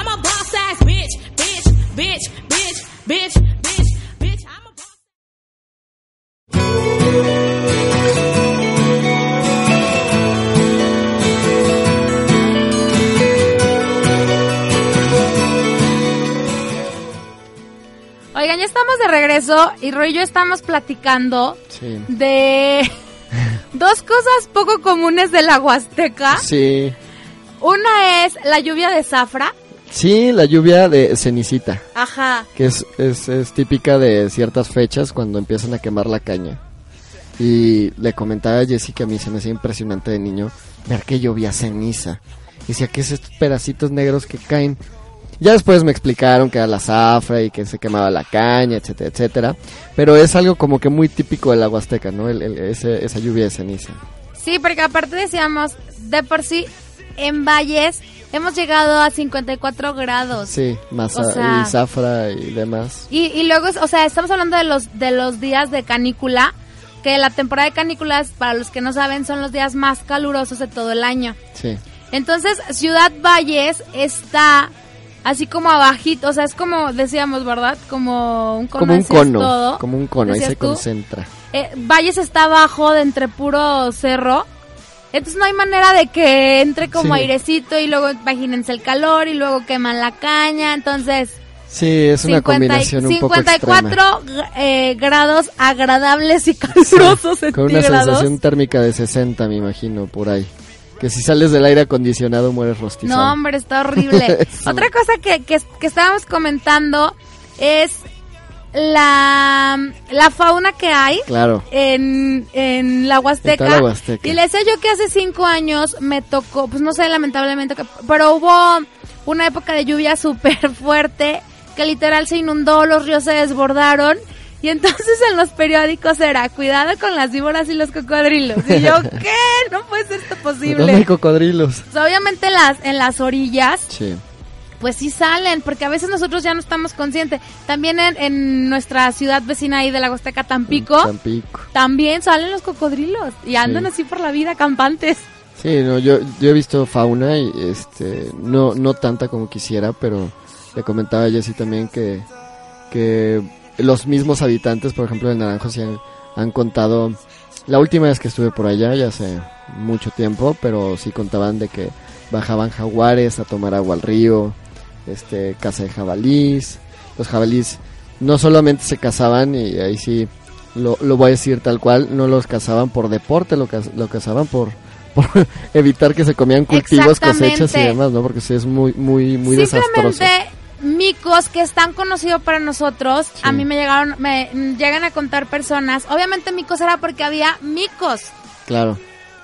I'm a boss ass bitch, bitch, bitch, bitch, bitch, bitch, bitch. I'm a Oigan, ya estamos de regreso y Roy y yo estamos platicando Sí. de dos cosas poco comunes de la Huasteca. Sí. Una es la lluvia de zafra. Sí, la lluvia de cenicita, Ajá. que es, es, es típica de ciertas fechas cuando empiezan a quemar la caña. Y le comentaba a Jessy que a mí se me hacía impresionante de niño ver que llovía ceniza. Y decía, ¿qué es estos pedacitos negros que caen? Ya después me explicaron que era la zafra y que se quemaba la caña, etcétera, etcétera. Pero es algo como que muy típico de la Huasteca, ¿no? El- el- ese- esa lluvia de ceniza. Sí, porque aparte decíamos, de por sí, en Valles hemos llegado a 54 grados. Sí, masa O sea- y zafra y demás. Y, y luego, o sea, estamos hablando de los, de los días de canícula, que la temporada de canículas, para los que no saben, son los días más calurosos de todo el año. Sí. Entonces, Ciudad Valles está así como abajito, o sea, es como decíamos, ¿verdad? Como un cono. Como un cono, todo. como un cono, ahí se tú. concentra. Eh, Valles está abajo de entre puro cerro. Entonces no hay manera de que entre como Sí. airecito y luego imagínense el calor y luego queman la caña. Entonces, Sí, es una 50 y- combinación un poco extrema. 54 eh, grados agradables y calurosos Con una sensación térmica de 60, me imagino, por ahí. Que si sales del aire acondicionado mueres rostizado. No, hombre, está horrible. Sí. Otra cosa que, que, que estábamos comentando es la, la fauna que hay Claro. en, en la Huasteca. En toda la Huasteca. Y le decía yo que hace cinco años me tocó, pues no sé, lamentablemente, que- pero hubo una época de lluvia súper fuerte que literal se inundó, los ríos se desbordaron. Y entonces en los periódicos era, cuidado con las víboras y los cocodrilos. Y yo, ¿qué? No puede ser esto posible. ¿Dónde hay cocodrilos? O sea, obviamente en las, en las orillas, Sí. Pues sí salen, porque a veces nosotros ya no estamos conscientes. También en, en nuestra ciudad vecina ahí de la Huasteca, Tampico, Tampico. también salen los cocodrilos y andan Sí. así por la vida campantes. Sí, no, yo, yo he visto fauna y este, no, no tanta como quisiera, pero le comentaba a Jessy también que, que los mismos habitantes, por ejemplo, de Naranjo, sí han, han contado, la última vez que estuve por allá, ya hace mucho tiempo, pero sí contaban de que bajaban jaguares a tomar agua al río, este, caza de jabalís, los jabalís no solamente se cazaban, y ahí sí lo, lo voy a decir tal cual, no los cazaban por deporte, lo, caz- lo cazaban por, por evitar que se comían cultivos, cosechas y demás, ¿no? Porque sí es muy, muy, muy desastroso. Micos que están conocidos para nosotros, a mí me llegaron, me llegan a contar personas, obviamente micos era porque había micos Claro.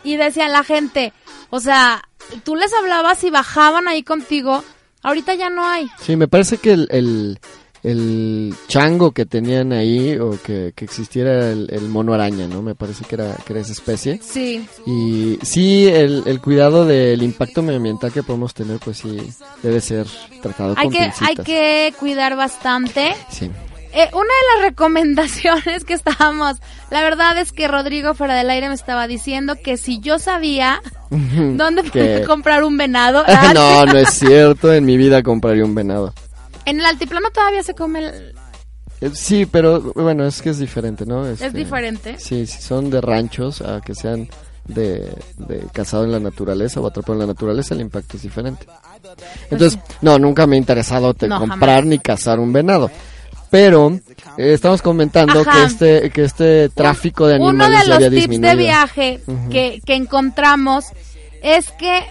y decía la gente, o sea, tú les hablabas y bajaban ahí contigo Ahorita ya no hay. Sí, me parece que el, el, el chango que tenían ahí o que, que existiera el, el mono araña, ¿no? Me parece que era, que era esa especie. Sí. Y sí, el, el cuidado del impacto medioambiental que podemos tener, pues sí, debe ser tratado Hay con que, hay que cuidar bastante. Sí. Eh, una de las recomendaciones que estábamos, la verdad es que Rodrigo fuera del aire me estaba diciendo que si yo sabía dónde podía comprar un venado, ah, no, no es cierto, en mi vida compraría un venado. en el altiplano todavía se come, el- Eh, Sí, pero bueno, es que es diferente, ¿no? es Este, diferente. Sí, si son de ranchos a que sean de, de cazado en la naturaleza o atrapado en la naturaleza, el impacto es diferente. Entonces, no, nunca me ha interesado te- No, comprar ni cazar un venado. Pero eh, estamos comentando Ajá. que este que este tráfico de Uno animales de ya había los tips de viaje que, que encontramos es que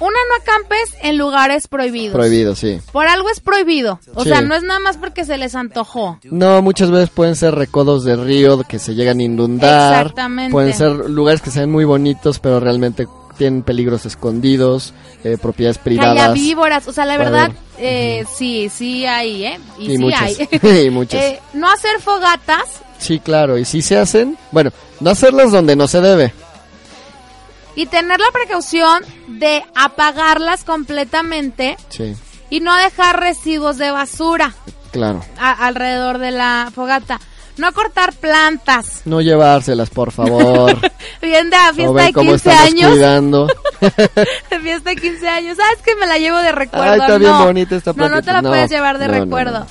una no acampes en lugares prohibidos. Prohibido, sí. Por algo es prohibido. O Sí. sea, no es nada más porque se les antojó. No, muchas veces pueden ser recodos de río que se llegan a inundar. Exactamente. Pueden ser lugares que sean muy bonitos, pero realmente tienen peligros escondidos, eh, propiedades Que haya privadas. víboras. O sea, la verdad, eh, sí, sí hay, ¿eh? Y, Y sí muchas. hay. Y muchas. Eh, no hacer fogatas Sí, claro, y si se hacen, bueno, no hacerlas donde no se debe. y tener la precaución de apagarlas completamente Sí, y no dejar residuos de basura claro. a- alrededor de la fogata. No cortar plantas. No llevárselas, por favor. Bien de a fiesta de cómo 15 estamos años. cuidando. De fiesta de 15 años. ¿Sabes que me la llevo de recuerdo? Ay, está bien no. bonita esta No, no te la. No, puedes llevar de no, recuerdo.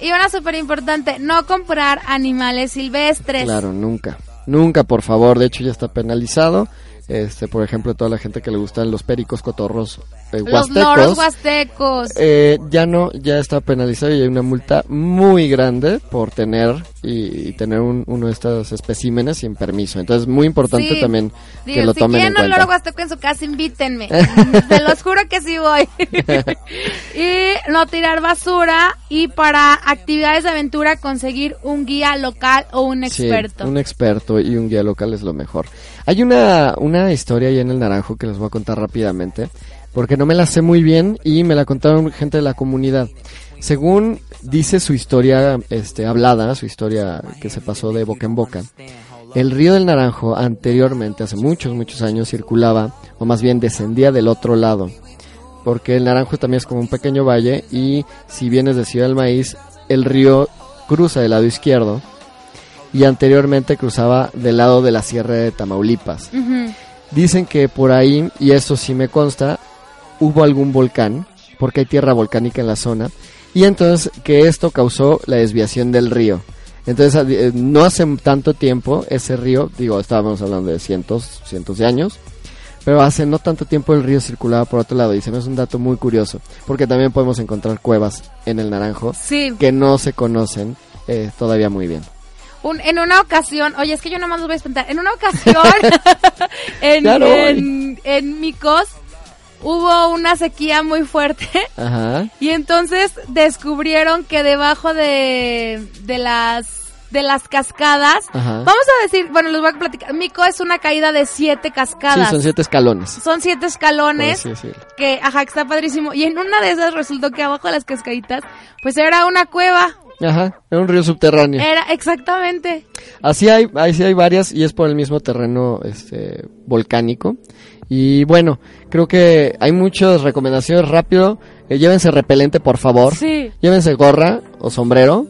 Y una súper importante, no comprar animales silvestres. Claro, nunca. Nunca, por favor. De hecho, ya está penalizado. Este, por ejemplo, toda la gente que le gustan los pericos cotorros eh, Los loros huastecos. Eh, ya no, ya está penalizado y hay una multa muy grande por tener y, y tener un- uno de estos especímenes sin permiso. Entonces, muy importante Sí. también Digo, que lo si tomen en quieren un loro cuenta. huasteco en su casa, invítenme. Se los juro que sí voy. y no tirar basura. Y para actividades de aventura, conseguir un guía local o un Sí, experto. un experto y un guía local es lo mejor. Hay una, una historia ahí en el Naranjo que les voy a contar rápidamente, porque no me la sé muy bien y me la contaron gente de la comunidad. Según dice su historia este, hablada, su historia que se pasó de boca en boca, el río del Naranjo anteriormente, hace muchos, muchos años, circulaba, o más bien descendía del otro lado, porque el Naranjo también es como un pequeño valle y si vienes de Ciudad del Maíz, el río cruza del lado izquierdo y anteriormente cruzaba del lado de la Sierra de Tamaulipas. Dicen que por ahí, y eso sí me consta, hubo algún volcán, porque hay tierra volcánica en la zona, y entonces que esto causó la desviación del río. Entonces, eh, no hace tanto tiempo ese río, digo, estábamos hablando de cientos, cientos de años, pero hace no tanto tiempo el río circulaba por otro lado, y se me hace un dato muy curioso, porque también podemos encontrar cuevas en el Naranjo Sí. que no se conocen eh, todavía muy bien. Un- en una ocasión, oye, es que yo nomás los voy a espantar. En una ocasión, en, en, en Micos, hubo una sequía muy fuerte. Ajá. Y entonces descubrieron que debajo de, de las de las cascadas, Ajá. vamos a decir, bueno, les voy a platicar. Mico es una caída de siete Sí, cascadas. son siete escalones. Son siete escalones así que, ajá, que está padrísimo. Y en una de esas resultó que abajo de las cascaditas, pues era una cueva. Ajá, era un río subterráneo. Era exactamente. Así hay, ahí sí hay varias y es por el mismo terreno este volcánico. Y bueno, creo que hay muchas recomendaciones rápido. Eh, llévense repelente, por favor. Sí. Llévense gorra o sombrero.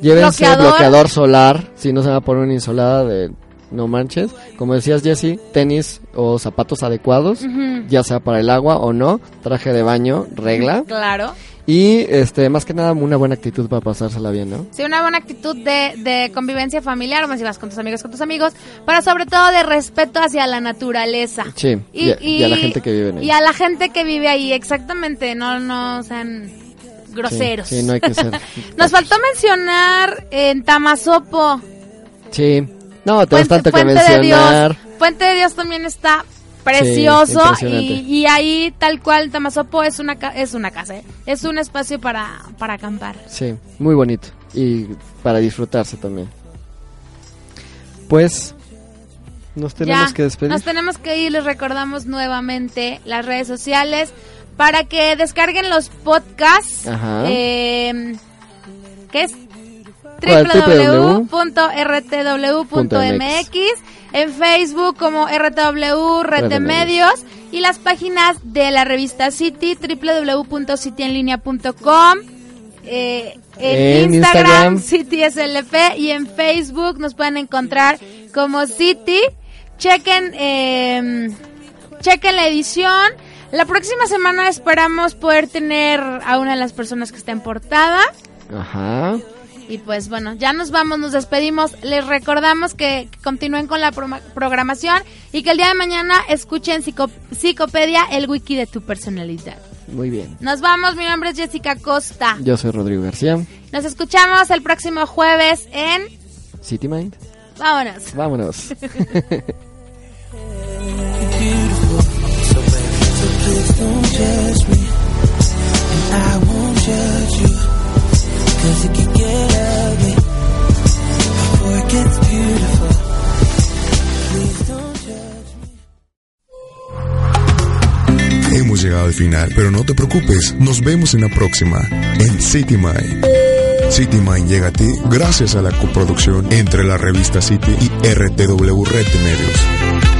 Llévense Bloqueador. bloqueador, solar, si no se va a poner una insolada de no manches. Como decías Jesse, tenis o zapatos adecuados, ya sea para el agua o no. Traje de baño, regla. Claro. Y este, más que nada, una buena actitud para pasársela bien, ¿no? Sí, una buena actitud de, de convivencia familiar, o si vas con tus amigos, con tus amigos, pero sobre todo de respeto hacia la naturaleza. Sí, y, a- y a la gente que vive en Y ahí. a la gente que vive ahí, exactamente, no, no sean groseros. Sí, sí, no hay que ser. Nos faltó mencionar en Tamazopo. Sí. No, tenemos tanto que Fuente de mencionar. Dios. Puente de Dios también está precioso y, y ahí tal cual Tamazopo es una es una casa, ¿eh? es un espacio para, para acampar. Sí, muy bonito. Y para disfrutarse también. Pues, nos tenemos Ya, que despedir. Nos tenemos que ir, les recordamos nuevamente las redes sociales. para que descarguen los podcasts. Ajá. Eh, ¿Qué es? Www.rtw.mx en Facebook como RTW Red de Medios y las páginas de la revista City www.cityenlinea.com eh, en, En Instagram, Instagram. City SLP y en Facebook nos pueden encontrar como City. Chequen, eh, chequen la edición. La próxima semana esperamos poder tener a una de las personas que está en portada. Ajá. Y pues bueno, ya nos vamos, nos despedimos. Les recordamos que, continúen con la programación y que el día de mañana escuchen Psico- Psicopedia, el wiki de tu personalidad. Muy bien. Nos vamos, mi nombre es Jessica Costa. Yo soy Rodrigo García. Nos escuchamos el próximo jueves en... City Mind. Vámonos. Vámonos. I Hemos llegado al final, pero no te preocupes, nos vemos en la próxima, en City Mind. City Mind llega a ti gracias a la coproducción entre la revista City y RTW Red de Medios.